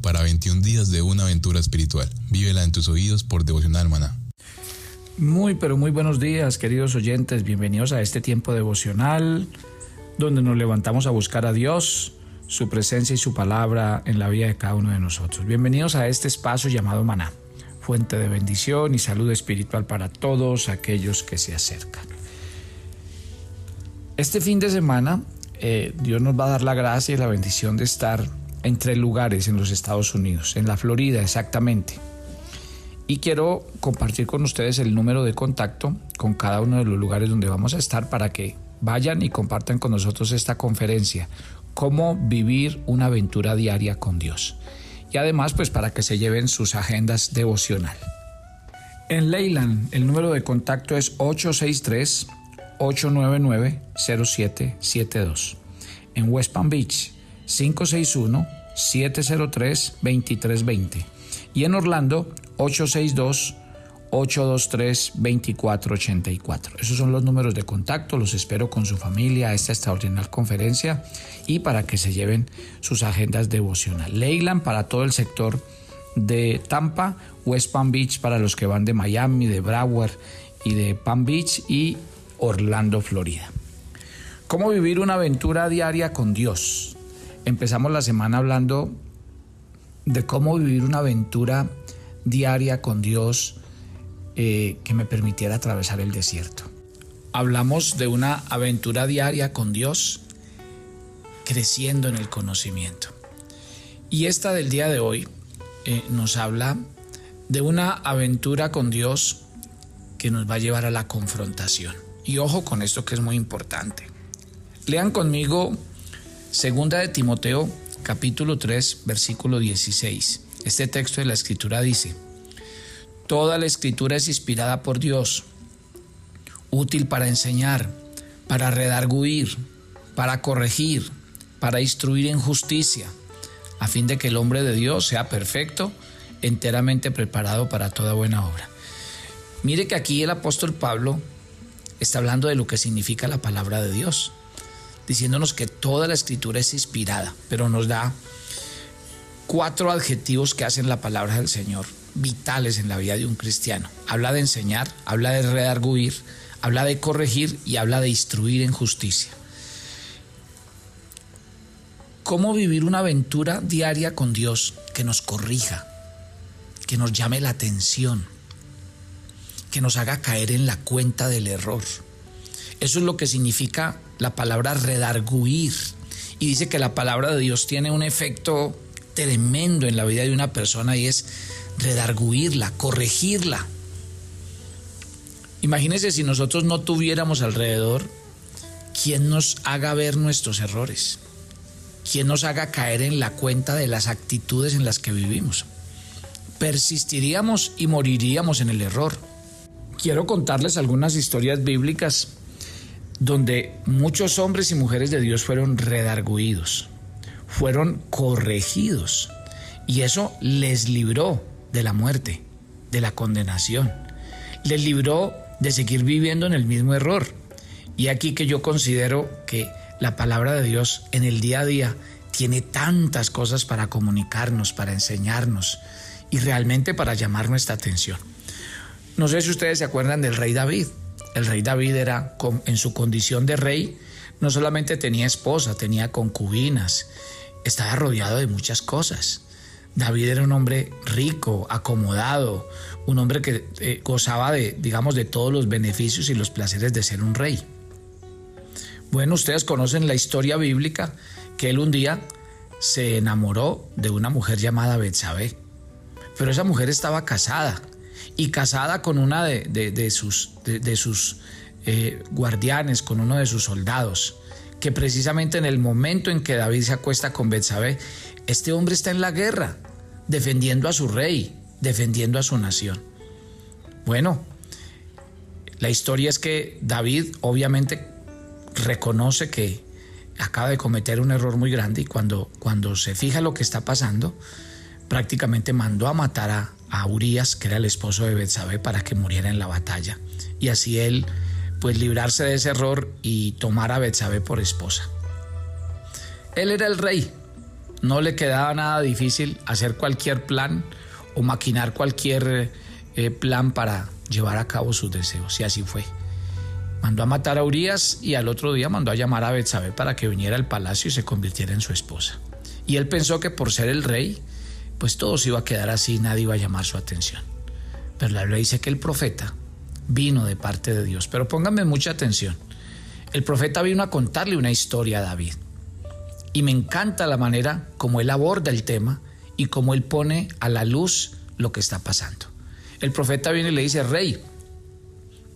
para 21 días de una aventura espiritual. Vívela en tus oídos por Devocional Maná. Muy, pero muy buenos días, queridos oyentes. Bienvenidos a este tiempo devocional donde nos levantamos a buscar a Dios, su presencia y su palabra en la vida de cada uno de nosotros. Bienvenidos a este espacio llamado Maná, fuente de bendición y salud espiritual para todos aquellos que se acercan. Este fin de semana eh, Dios nos va a dar la gracia y la bendición de estar en tres lugares en los Estados Unidos, en la Florida exactamente. Y quiero compartir con ustedes el número de contacto con cada uno de los lugares donde vamos a estar para que vayan y compartan con nosotros esta conferencia, cómo vivir una aventura diaria con Dios. Y además, pues para que se lleven sus agendas devocional. En Leyland, el número de contacto es 863 899-0772. En West Palm Beach, 561-703-2320. Y en Orlando, 862-823-2484. Esos son los números de contacto. Los espero con su familia a esta extraordinaria conferencia y para que se lleven sus agendas devocionales. Leyland para todo el sector de Tampa, West Palm Beach para los que van de Miami, de Broward y de Palm Beach y Orlando, Florida. ¿Cómo vivir una aventura diaria con Dios? Empezamos la semana hablando de cómo vivir una aventura diaria con Dios eh, que me permitiera atravesar el desierto. Hablamos de una aventura diaria con Dios creciendo en el conocimiento. Y esta del día de hoy eh, nos habla de una aventura con Dios que nos va a llevar a la confrontación. Y ojo con esto que es muy importante. Lean conmigo Segunda de Timoteo capítulo 3 versículo 16. Este texto de la escritura dice, Toda la escritura es inspirada por Dios, útil para enseñar, para redarguir, para corregir, para instruir en justicia, a fin de que el hombre de Dios sea perfecto, enteramente preparado para toda buena obra. Mire que aquí el apóstol Pablo está hablando de lo que significa la palabra de Dios, diciéndonos que toda la escritura es inspirada, pero nos da cuatro adjetivos que hacen la palabra del Señor vitales en la vida de un cristiano. Habla de enseñar, habla de redarguir, habla de corregir y habla de instruir en justicia. ¿Cómo vivir una aventura diaria con Dios que nos corrija, que nos llame la atención, que nos haga caer en la cuenta del error. Eso es lo que significa la palabra redarguir. Y dice que la palabra de Dios tiene un efecto tremendo en la vida de una persona y es redarguirla, corregirla. Imagínense si nosotros no tuviéramos alrededor quien nos haga ver nuestros errores, quien nos haga caer en la cuenta de las actitudes en las que vivimos. Persistiríamos y moriríamos en el error quiero contarles algunas historias bíblicas donde muchos hombres y mujeres de Dios fueron redarguidos, fueron corregidos y eso les libró de la muerte, de la condenación, les libró de seguir viviendo en el mismo error. Y aquí que yo considero que la palabra de Dios en el día a día tiene tantas cosas para comunicarnos, para enseñarnos y realmente para llamar nuestra atención. No sé si ustedes se acuerdan del rey David. El rey David era, en su condición de rey, no solamente tenía esposa, tenía concubinas, estaba rodeado de muchas cosas. David era un hombre rico, acomodado, un hombre que eh, gozaba de, digamos, de todos los beneficios y los placeres de ser un rey. Bueno, ustedes conocen la historia bíblica que él un día se enamoró de una mujer llamada Betsabé. Pero esa mujer estaba casada y casada con una de, sus, de, sus eh, guardianes, con uno de sus soldados, que precisamente en el momento en que David se acuesta con Betsabé, este hombre está en la guerra, defendiendo a su rey, defendiendo a su nación. Bueno, la historia es que David obviamente reconoce que acaba de cometer un error muy grande y cuando, cuando se fija lo que está pasando, prácticamente mandó a matar a, a Urias, que era el esposo de Betsabé, para que muriera en la batalla. Y así él, pues librarse de ese error y tomar a Betsabé por esposa. Él era el rey, no le quedaba nada difícil hacer cualquier plan o maquinar cualquier eh, plan para llevar a cabo sus deseos. Y así fue. Mandó a matar a Urias y al otro día mandó a llamar a Betsabé para que viniera al palacio y se convirtiera en su esposa. Y él pensó que por ser el rey, pues todo se iba a quedar así, nadie iba a llamar su atención. Pero la Biblia dice que el profeta vino de parte de Dios. Pero pónganme mucha atención. El profeta vino a contarle una historia a David. Y me encanta la manera como él aborda el tema y cómo él pone a la luz lo que está pasando. El profeta viene y le dice, rey,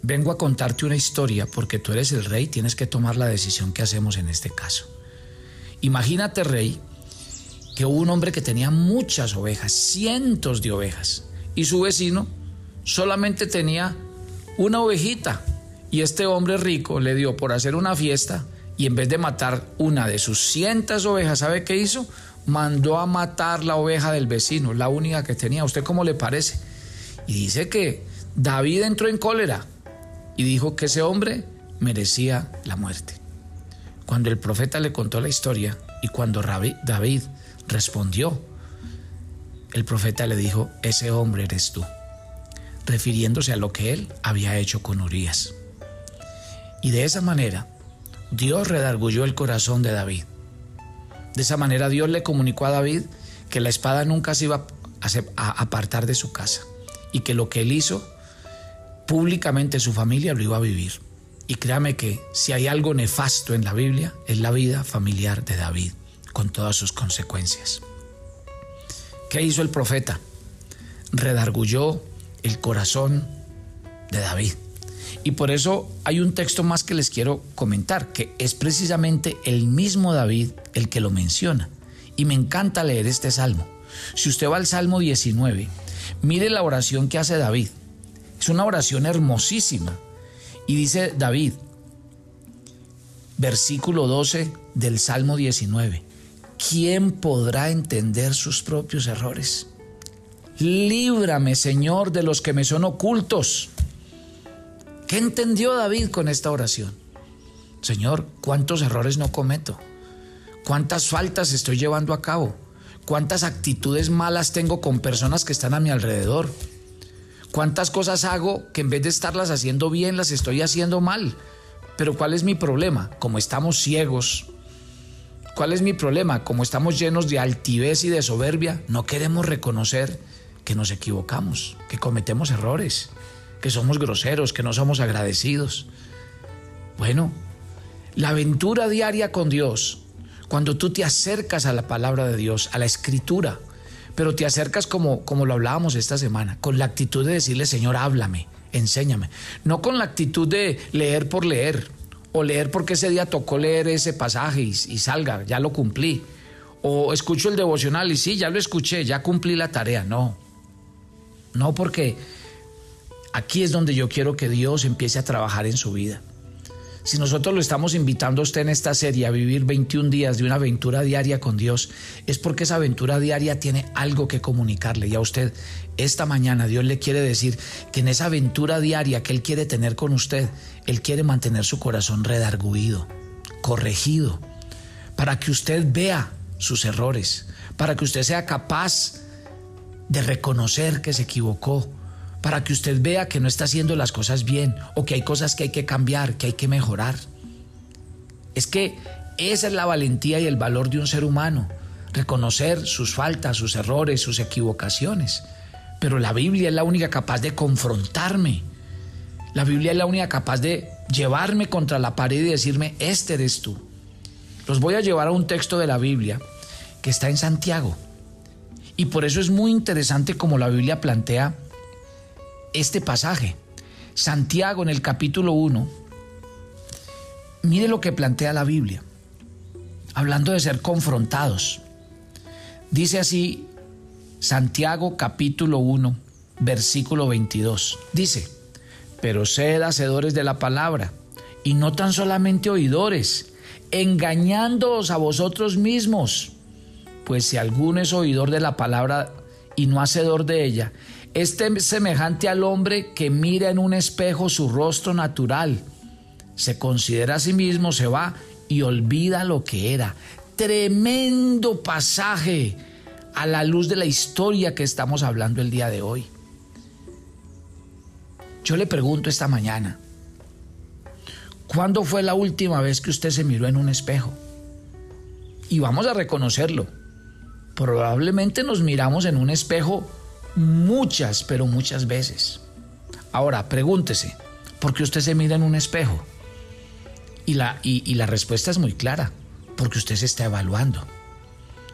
vengo a contarte una historia porque tú eres el rey, tienes que tomar la decisión que hacemos en este caso. Imagínate, rey, que hubo un hombre que tenía muchas ovejas, cientos de ovejas, y su vecino solamente tenía una ovejita. Y este hombre rico le dio por hacer una fiesta y en vez de matar una de sus cientos ovejas, ¿sabe qué hizo? Mandó a matar la oveja del vecino, la única que tenía. usted cómo le parece? Y dice que David entró en cólera y dijo que ese hombre merecía la muerte. Cuando el profeta le contó la historia y cuando David respondió, el profeta le dijo, ese hombre eres tú, refiriéndose a lo que él había hecho con Urias. Y de esa manera, Dios redargulló el corazón de David. De esa manera Dios le comunicó a David que la espada nunca se iba a apartar de su casa y que lo que él hizo públicamente su familia lo iba a vivir. Y créame que si hay algo nefasto en la Biblia, es la vida familiar de David, con todas sus consecuencias. ¿Qué hizo el profeta? Redargulló el corazón de David. Y por eso hay un texto más que les quiero comentar, que es precisamente el mismo David el que lo menciona. Y me encanta leer este salmo. Si usted va al Salmo 19, mire la oración que hace David. Es una oración hermosísima. Y dice David, versículo 12 del Salmo 19, ¿quién podrá entender sus propios errores? Líbrame, Señor, de los que me son ocultos. ¿Qué entendió David con esta oración? Señor, ¿cuántos errores no cometo? ¿Cuántas faltas estoy llevando a cabo? ¿Cuántas actitudes malas tengo con personas que están a mi alrededor? ¿Cuántas cosas hago que en vez de estarlas haciendo bien, las estoy haciendo mal? Pero ¿cuál es mi problema? Como estamos ciegos, ¿cuál es mi problema? Como estamos llenos de altivez y de soberbia, no queremos reconocer que nos equivocamos, que cometemos errores, que somos groseros, que no somos agradecidos. Bueno, la aventura diaria con Dios, cuando tú te acercas a la palabra de Dios, a la escritura, pero te acercas como, como lo hablábamos esta semana, con la actitud de decirle, Señor, háblame, enséñame. No con la actitud de leer por leer, o leer porque ese día tocó leer ese pasaje y, y salga, ya lo cumplí. O escucho el devocional y sí, ya lo escuché, ya cumplí la tarea. No, no porque aquí es donde yo quiero que Dios empiece a trabajar en su vida. Si nosotros lo estamos invitando a usted en esta serie a vivir 21 días de una aventura diaria con Dios, es porque esa aventura diaria tiene algo que comunicarle. Y a usted, esta mañana, Dios le quiere decir que en esa aventura diaria que Él quiere tener con usted, Él quiere mantener su corazón redarguido, corregido, para que usted vea sus errores, para que usted sea capaz de reconocer que se equivocó, para que usted vea que no está haciendo las cosas bien o que hay cosas que hay que cambiar, que hay que mejorar. Es que esa es la valentía y el valor de un ser humano, reconocer sus faltas, sus errores, sus equivocaciones. Pero la Biblia es la única capaz de confrontarme. La Biblia es la única capaz de llevarme contra la pared y decirme, este eres tú. Los voy a llevar a un texto de la Biblia que está en Santiago. Y por eso es muy interesante como la Biblia plantea este pasaje. Santiago en el capítulo 1, mire lo que plantea la Biblia, hablando de ser confrontados. Dice así Santiago capítulo 1, versículo 22. Dice, pero sed hacedores de la palabra y no tan solamente oidores, engañándoos a vosotros mismos. Pues si alguno es oidor de la palabra y no hacedor de ella, este es semejante al hombre que mira en un espejo su rostro natural, se considera a sí mismo, se va y olvida lo que era. tremendo pasaje a la luz de la historia que estamos hablando el día de hoy. Yo le pregunto esta mañana, ¿cuándo fue la última vez que usted se miró en un espejo? Y vamos a reconocerlo. Probablemente nos miramos en un espejo muchas, pero muchas veces. Ahora, pregúntese, ¿por qué usted se mira en un espejo? Y la, y, la respuesta es muy clara, porque usted se está evaluando.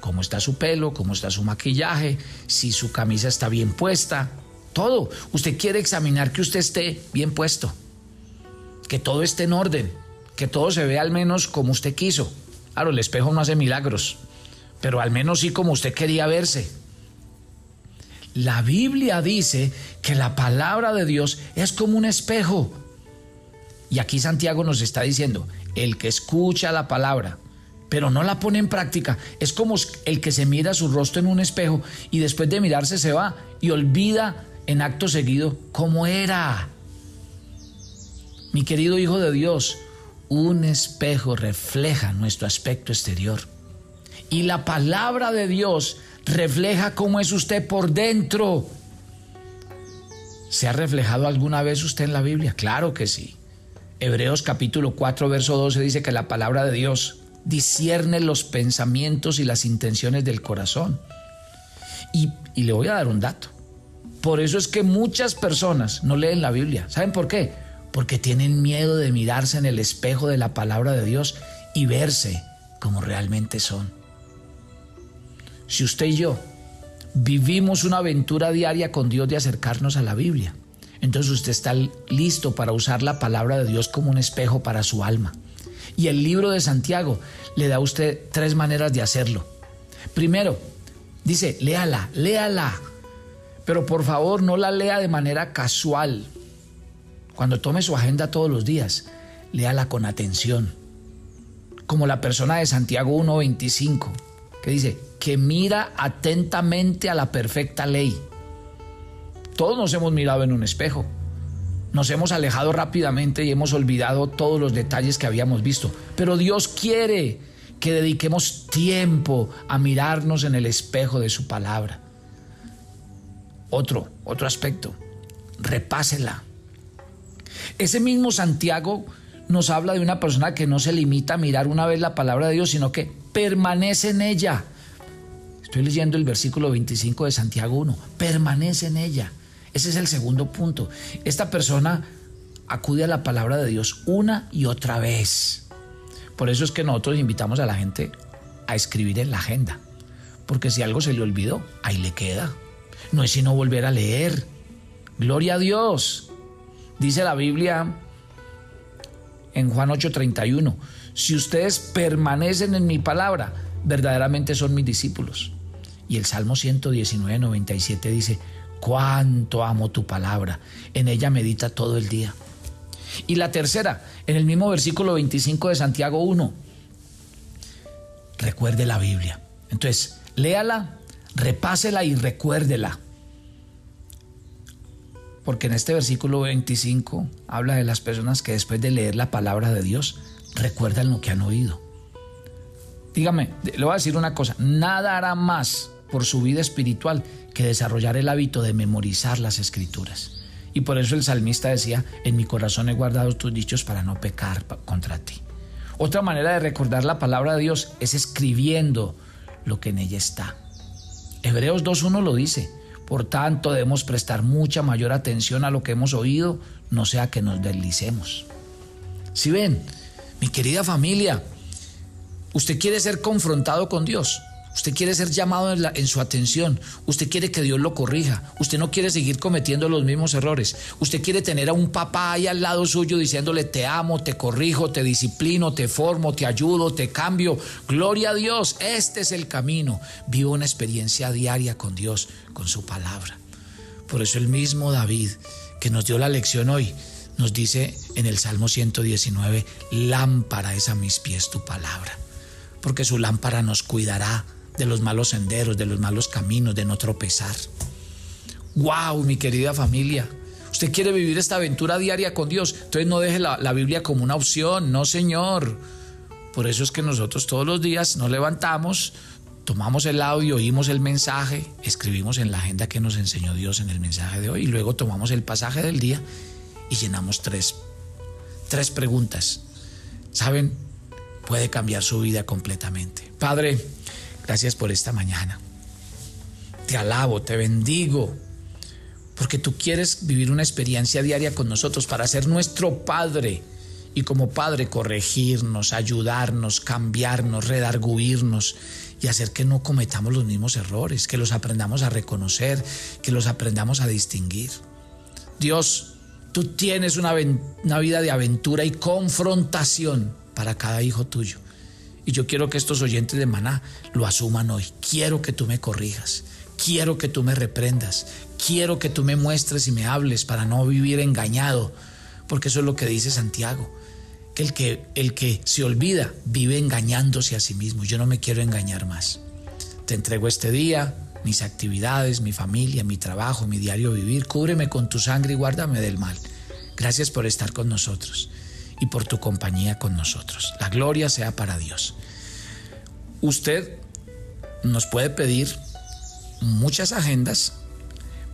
Cómo está su pelo, cómo está su maquillaje, si su camisa está bien puesta, todo. Usted quiere examinar que usted esté bien puesto, que todo esté en orden, que todo se vea al menos como usted quiso. Claro, el espejo no hace milagros, pero al menos sí como usted quería verse. La Biblia dice que la palabra de Dios es como un espejo. Y aquí Santiago nos está diciendo, el que escucha la palabra, pero no la pone en práctica, es como el que se mira su rostro en un espejo y después de mirarse se va y olvida en acto seguido cómo era. Mi querido Hijo de Dios, un espejo refleja nuestro aspecto exterior. Y la palabra de Dios refleja cómo es usted por dentro. ¿Se ha reflejado alguna vez usted en la Biblia? Claro que sí. Hebreos capítulo 4, verso 12 dice que la palabra de Dios discierne los pensamientos y las intenciones del corazón. Y, y, le voy a dar un dato. Por eso es que muchas personas no leen la Biblia. ¿Saben por qué? Porque tienen miedo de mirarse en el espejo de la palabra de Dios y verse como realmente son. Si usted y yo vivimos una aventura diaria con Dios de acercarnos a la Biblia, entonces usted está listo para usar la palabra de Dios como un espejo para su alma. Y el libro de Santiago le da a usted tres maneras de hacerlo. Primero, dice, léala, léala. Pero por favor no la lea de manera casual. Cuando tome su agenda todos los días, léala con atención. Como la persona de Santiago 1.25, que dice, que mira atentamente a la perfecta ley. Todos nos hemos mirado en un espejo. Nos hemos alejado rápidamente y hemos olvidado todos los detalles que habíamos visto. Pero Dios quiere que dediquemos tiempo a mirarnos en el espejo de su palabra. Otro, otro aspecto, repásela. Ese mismo Santiago nos habla de una persona que no se limita a mirar una vez la palabra de Dios, sino que permanece en ella. Estoy leyendo el versículo 25 de Santiago 1. Permanece en ella. Ese es el segundo punto. Esta persona acude a la palabra de Dios una y otra vez. Por eso es que nosotros invitamos a la gente a escribir en la agenda. Porque si algo se le olvidó, ahí le queda. No es sino volver a leer. Gloria a Dios. Dice la Biblia en Juan 8:31, si ustedes permanecen en mi palabra, verdaderamente son mis discípulos. Y el Salmo 119, 97 dice, cuánto amo tu palabra, en ella medita todo el día. Y la tercera, en el mismo versículo 25 de Santiago 1, recuerde la Biblia. Entonces, léala, repásela y recuérdela. Porque en este versículo 25 habla de las personas que después de leer la palabra de Dios recuerdan lo que han oído. Dígame, le voy a decir una cosa, nada hará más por su vida espiritual que desarrollar el hábito de memorizar las escrituras. Y por eso el salmista decía, en mi corazón he guardado tus dichos para no pecar contra ti. Otra manera de recordar la palabra de Dios es escribiendo lo que en ella está. Hebreos 2.1 lo dice, por tanto debemos prestar mucha mayor atención a lo que hemos oído, no sea que nos deslicemos. Si ven, mi querida familia, usted quiere ser confrontado con Dios, Usted quiere ser llamado en, su atención. Usted quiere que Dios lo corrija. Usted no quiere seguir cometiendo los mismos errores. Usted quiere tener a un papá ahí al lado suyo diciéndole te amo, te corrijo, te disciplino, te formo, te ayudo, te cambio. Gloria a Dios. Este es el camino. Vivo una experiencia diaria con Dios, con su palabra. Por eso el mismo David que nos dio la lección hoy nos dice en el Salmo 119, lámpara es a mis pies tu palabra, porque su lámpara nos cuidará de los malos senderos, de los malos caminos, de no tropezar. ¡Wow, mi querida familia! Usted quiere vivir esta aventura diaria con Dios, entonces no deje la, Biblia como una opción, no señor. Por eso es que nosotros todos los días nos levantamos, tomamos el audio, oímos el mensaje, escribimos en la agenda que nos enseñó Dios en el mensaje de hoy y luego tomamos el pasaje del día y llenamos tres, tres preguntas. ¿Saben? Puede cambiar su vida completamente. Padre, gracias por esta mañana. Te alabo, te bendigo, porque tú quieres vivir una experiencia diaria con nosotros para ser nuestro Padre y como Padre corregirnos, ayudarnos, cambiarnos, redarguirnos y hacer que no cometamos los mismos errores, que los aprendamos a reconocer, que los aprendamos a distinguir. Dios, tú tienes una, una vida de aventura y confrontación para cada hijo tuyo. Y yo quiero que estos oyentes de Maná lo asuman hoy. Quiero que tú me corrijas. Quiero que tú me reprendas. Quiero que tú me muestres y me hables para no vivir engañado. Porque eso es lo que dice Santiago que el que, el que se olvida vive engañándose a sí mismo. Yo no me quiero engañar más. Te entrego este día, mis actividades, mi familia, mi trabajo, mi diario vivir. Cúbreme con tu sangre y guárdame del mal. Gracias por estar con nosotros y por tu compañía con nosotros. La gloria sea para Dios. Usted nos puede pedir muchas agendas,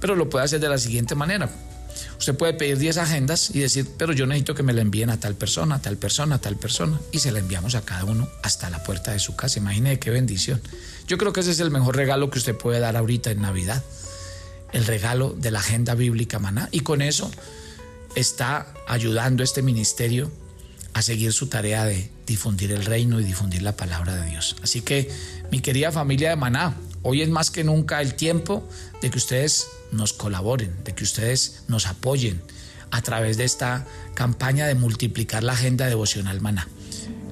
pero lo puede hacer de la siguiente manera. Usted puede pedir 10 agendas y decir, pero yo necesito que me la envíen a tal persona, a tal persona, a tal persona. Y se la enviamos a cada uno hasta la puerta de su casa. Imagine qué bendición. Yo creo que ese es el mejor regalo que usted puede dar ahorita en Navidad. El regalo de la agenda bíblica maná. Y con eso está ayudando este ministerio seguir su tarea de difundir el reino y difundir la palabra de Dios. Así que, mi querida familia de Maná, hoy es más que nunca el tiempo de que ustedes nos colaboren, de que ustedes nos apoyen a través de esta campaña de multiplicar la agenda devocional maná.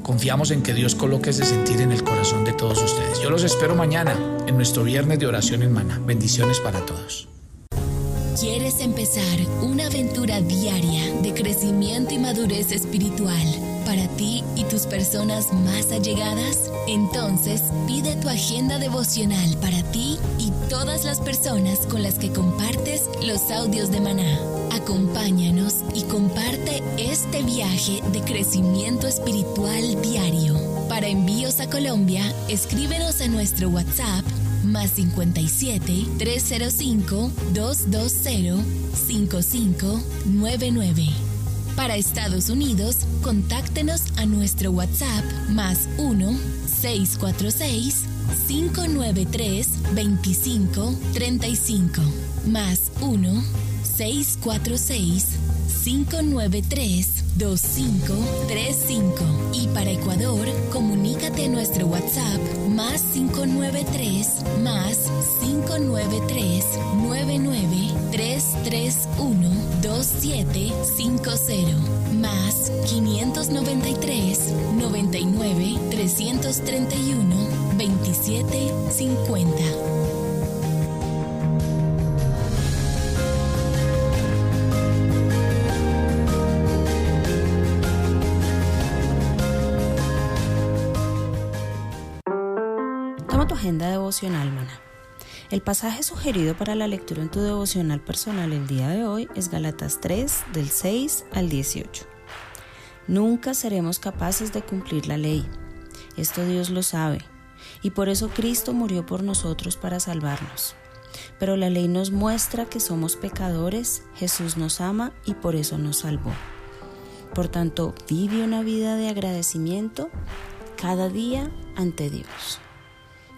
Confiamos en que Dios coloque ese sentir en el corazón de todos ustedes. Yo los espero mañana en nuestro viernes de oración en maná. Bendiciones para todos. ¿Quieres empezar una aventura diaria de crecimiento y madurez espiritual para ti y tus personas más allegadas? Entonces pide tu agenda devocional para ti y todas las personas con las que compartes los audios de maná. Acompáñanos y comparte este viaje de crecimiento espiritual diario. Para envíos a Colombia, escríbenos a nuestro WhatsApp más 57 305 220 5599. Para Estados Unidos, contáctenos a nuestro WhatsApp más 1 646 593 2535 más 1 646 593 2535 y para Ecuador comunícate a nuestro WhatsApp más 593 más 593 99 331 2750 más 593 99 331 2750 El pasaje sugerido para la lectura en tu devocional personal el día de hoy es Galatas 3, del 6 al 18. Nunca seremos capaces de cumplir la ley. Esto Dios lo sabe, y por eso Cristo murió por nosotros para salvarnos. Pero la ley nos muestra que somos pecadores, Jesús nos ama y por eso nos salvó. Por tanto, vive una vida de agradecimiento cada día ante Dios.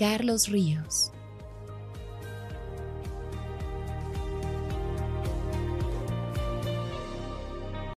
Carlos Ríos.